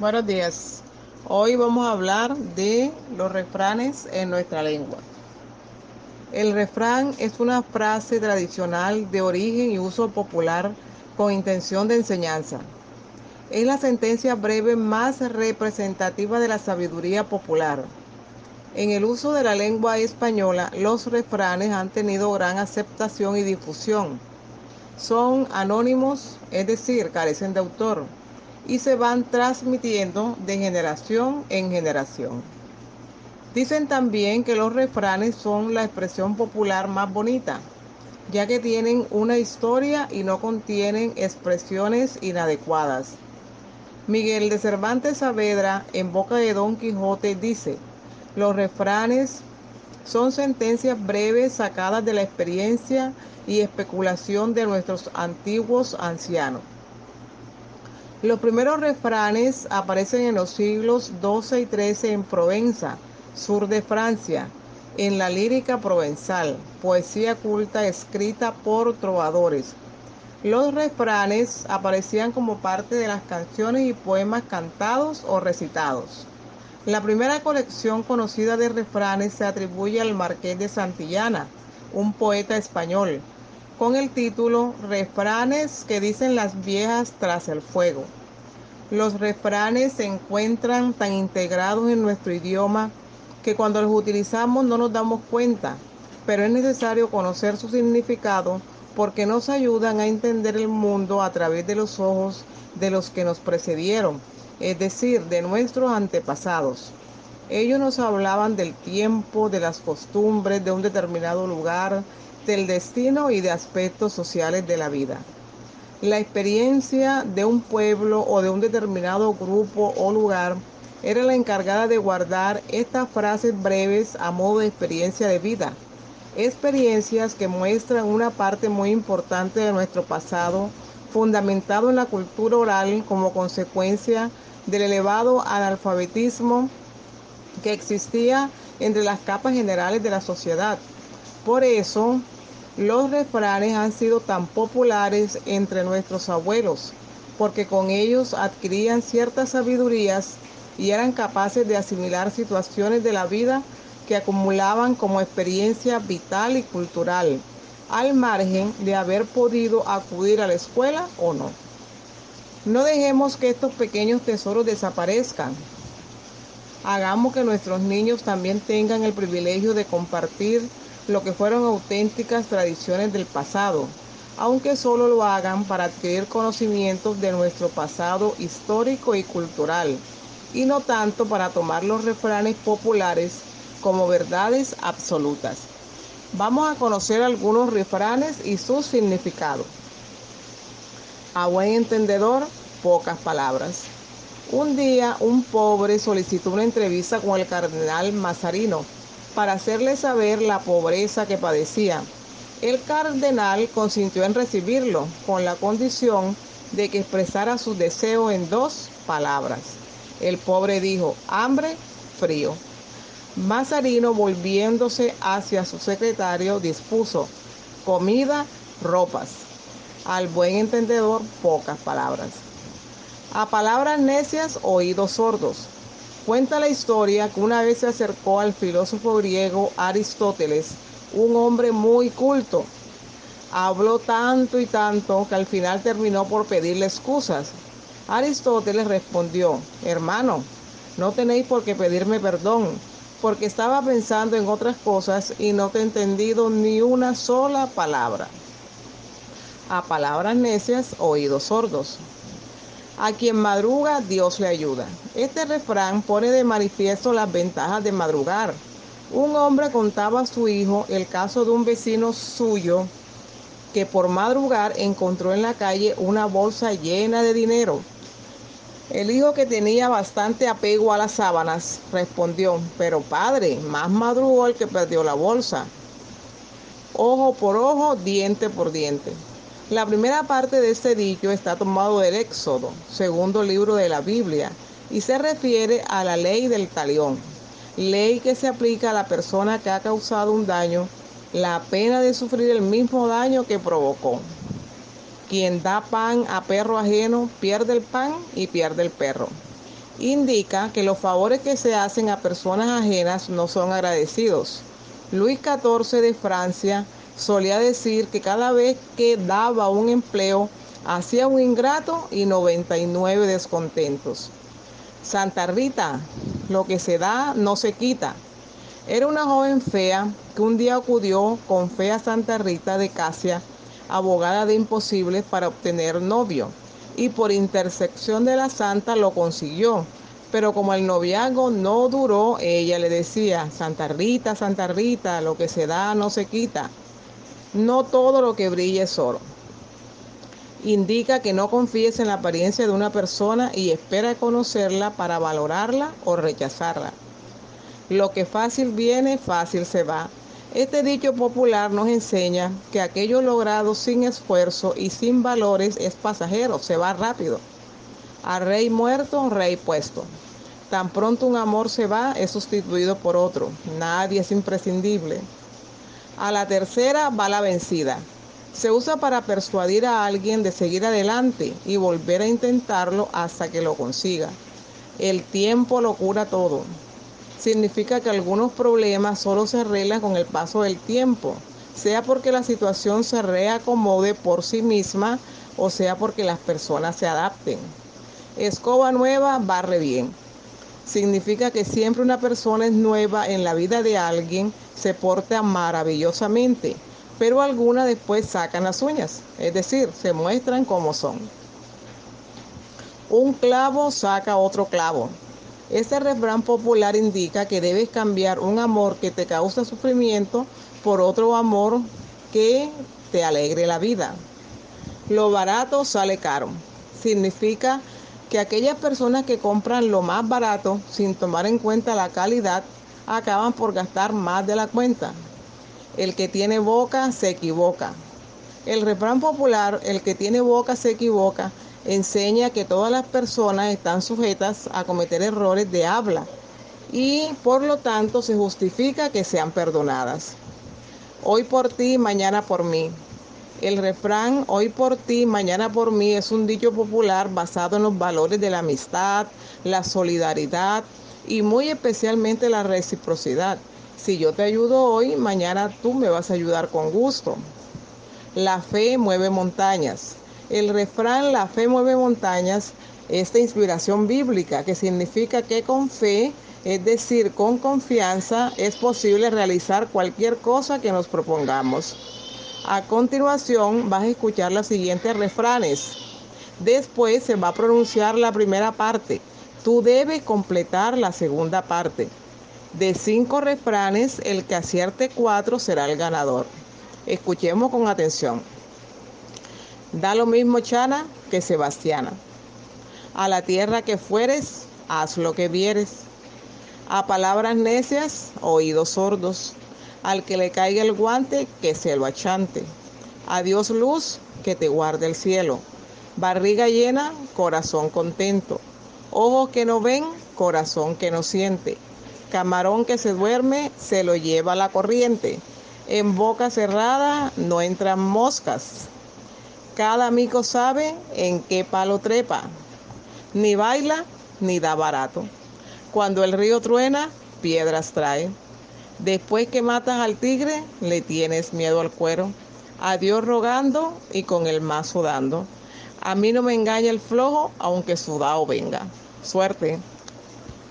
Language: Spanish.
Buenos días. Hoy vamos a hablar de los refranes en nuestra lengua. El refrán es una frase tradicional de origen y uso popular con intención de enseñanza. Es la sentencia breve más representativa de la sabiduría popular. En el uso de la lengua española, los refranes han tenido gran aceptación y difusión. Son anónimos, es decir, carecen de autor y se van transmitiendo de generación en generación. Dicen también que los refranes son la expresión popular más bonita, ya que tienen una historia y no contienen expresiones inadecuadas. Miguel de Cervantes Saavedra, en boca de Don Quijote, dice, los refranes son sentencias breves sacadas de la experiencia y especulación de nuestros antiguos ancianos. Los primeros refranes aparecen en los siglos XII y XIII en Provenza, sur de Francia, en la lírica provenzal, poesía culta escrita por trovadores. Los refranes aparecían como parte de las canciones y poemas cantados o recitados. La primera colección conocida de refranes se atribuye al Marqués de Santillana, un poeta español, con el título Refranes que dicen las viejas tras el fuego. Los refranes se encuentran tan integrados en nuestro idioma que cuando los utilizamos no nos damos cuenta, pero es necesario conocer su significado porque nos ayudan a entender el mundo a través de los ojos de los que nos precedieron, es decir, de nuestros antepasados. Ellos nos hablaban del tiempo, de las costumbres de un determinado lugar, del destino y de aspectos sociales de la vida. La experiencia de un pueblo o de un determinado grupo o lugar era la encargada de guardar estas frases breves a modo de experiencia de vida. Experiencias que muestran una parte muy importante de nuestro pasado, fundamentado en la cultura oral como consecuencia del elevado analfabetismo que existía entre las capas generales de la sociedad. Por eso, los refranes han sido tan populares entre nuestros abuelos, porque con ellos adquirían ciertas sabidurías y eran capaces de asimilar situaciones de la vida que acumulaban como experiencia vital y cultural, al margen de haber podido acudir a la escuela o no. No dejemos que estos pequeños tesoros desaparezcan. Hagamos que nuestros niños también tengan el privilegio de compartir lo que fueron auténticas tradiciones del pasado, aunque solo lo hagan para adquirir conocimientos de nuestro pasado histórico y cultural, y no tanto para tomar los refranes populares como verdades absolutas. Vamos a conocer algunos refranes y su significado. A buen entendedor, pocas palabras. Un día un pobre solicitó una entrevista con el cardenal Mazarino para hacerle saber la pobreza que padecía. El cardenal consintió en recibirlo con la condición de que expresara su deseo en dos palabras. El pobre dijo, hambre, frío. Mazarino, volviéndose hacia su secretario, dispuso comida, ropas. Al buen entendedor, pocas palabras. A palabras necias, oídos sordos. Cuenta la historia que una vez se acercó al filósofo griego Aristóteles, un hombre muy culto. Habló tanto y tanto que al final terminó por pedirle excusas. Aristóteles respondió, hermano, no tenéis por qué pedirme perdón, porque estaba pensando en otras cosas y no te he entendido ni una sola palabra. A palabras necias, oídos sordos. A quien madruga, Dios le ayuda. Este refrán pone de manifiesto las ventajas de madrugar. Un hombre contaba a su hijo el caso de un vecino suyo que por madrugar encontró en la calle una bolsa llena de dinero. El hijo que tenía bastante apego a las sábanas respondió, pero padre, más madrugó el que perdió la bolsa. Ojo por ojo, diente por diente. La primera parte de este dicho está tomado del Éxodo, segundo libro de la Biblia, y se refiere a la ley del talión, ley que se aplica a la persona que ha causado un daño, la pena de sufrir el mismo daño que provocó. Quien da pan a perro ajeno pierde el pan y pierde el perro. indica que los favores que se hacen a personas ajenas no son agradecidos. Luis XIV de Francia solía decir que cada vez que daba un empleo hacía un ingrato y 99 descontentos. Santa Rita, lo que se da no se quita. Era una joven fea que un día acudió con fe a Santa Rita de Casia, abogada de imposibles para obtener novio, y por intersección de la santa lo consiguió. Pero como el noviazgo no duró, ella le decía, Santa Rita, Santa Rita, lo que se da no se quita. No todo lo que brilla es oro. Indica que no confíes en la apariencia de una persona y espera conocerla para valorarla o rechazarla. Lo que fácil viene, fácil se va. Este dicho popular nos enseña que aquello logrado sin esfuerzo y sin valores es pasajero, se va rápido. A rey muerto, rey puesto. Tan pronto un amor se va, es sustituido por otro. Nadie es imprescindible. A la tercera va la vencida. Se usa para persuadir a alguien de seguir adelante y volver a intentarlo hasta que lo consiga. El tiempo lo cura todo significa que algunos problemas solo se arreglan con el paso del tiempo, sea porque la situación se reacomode por sí misma o sea porque las personas se adapten. Escoba nueva, barre bien. Significa que siempre una persona es nueva en la vida de alguien, se porta maravillosamente, pero algunas después sacan las uñas, es decir, se muestran como son. Un clavo saca otro clavo. Este refrán popular indica que debes cambiar un amor que te causa sufrimiento por otro amor que te alegre la vida. Lo barato sale caro. Significa que aquellas personas que compran lo más barato sin tomar en cuenta la calidad acaban por gastar más de la cuenta. El que tiene boca se equivoca. El refrán popular, el que tiene boca se equivoca, enseña que todas las personas están sujetas a cometer errores de habla y por lo tanto se justifica que sean perdonadas. Hoy por ti, mañana por mí. El refrán hoy por ti, mañana por mí es un dicho popular basado en los valores de la amistad, la solidaridad y muy especialmente la reciprocidad. Si yo te ayudo hoy, mañana tú me vas a ayudar con gusto. La fe mueve montañas. El refrán La fe mueve montañas es de inspiración bíblica, que significa que con fe, es decir, con confianza, es posible realizar cualquier cosa que nos propongamos. A continuación vas a escuchar los siguientes refranes. Después se va a pronunciar la primera parte. Tú debes completar la segunda parte. De cinco refranes, el que acierte cuatro será el ganador. Escuchemos con atención. Da lo mismo Chana que Sebastiana. A la tierra que fueres, haz lo que vieres. A palabras necias, oídos sordos. Al que le caiga el guante, que se lo achante. A Dios luz, que te guarde el cielo. Barriga llena, corazón contento. Ojos que no ven, corazón que no siente. Camarón que se duerme, se lo lleva la corriente. En boca cerrada no entran moscas. Cada amigo sabe en qué palo trepa. Ni baila ni da barato. Cuando el río truena, piedras trae. Después que matas al tigre, le tienes miedo al cuero. A Dios rogando y con el mazo dando. A mí no me engaña el flojo, aunque sudado venga. Suerte.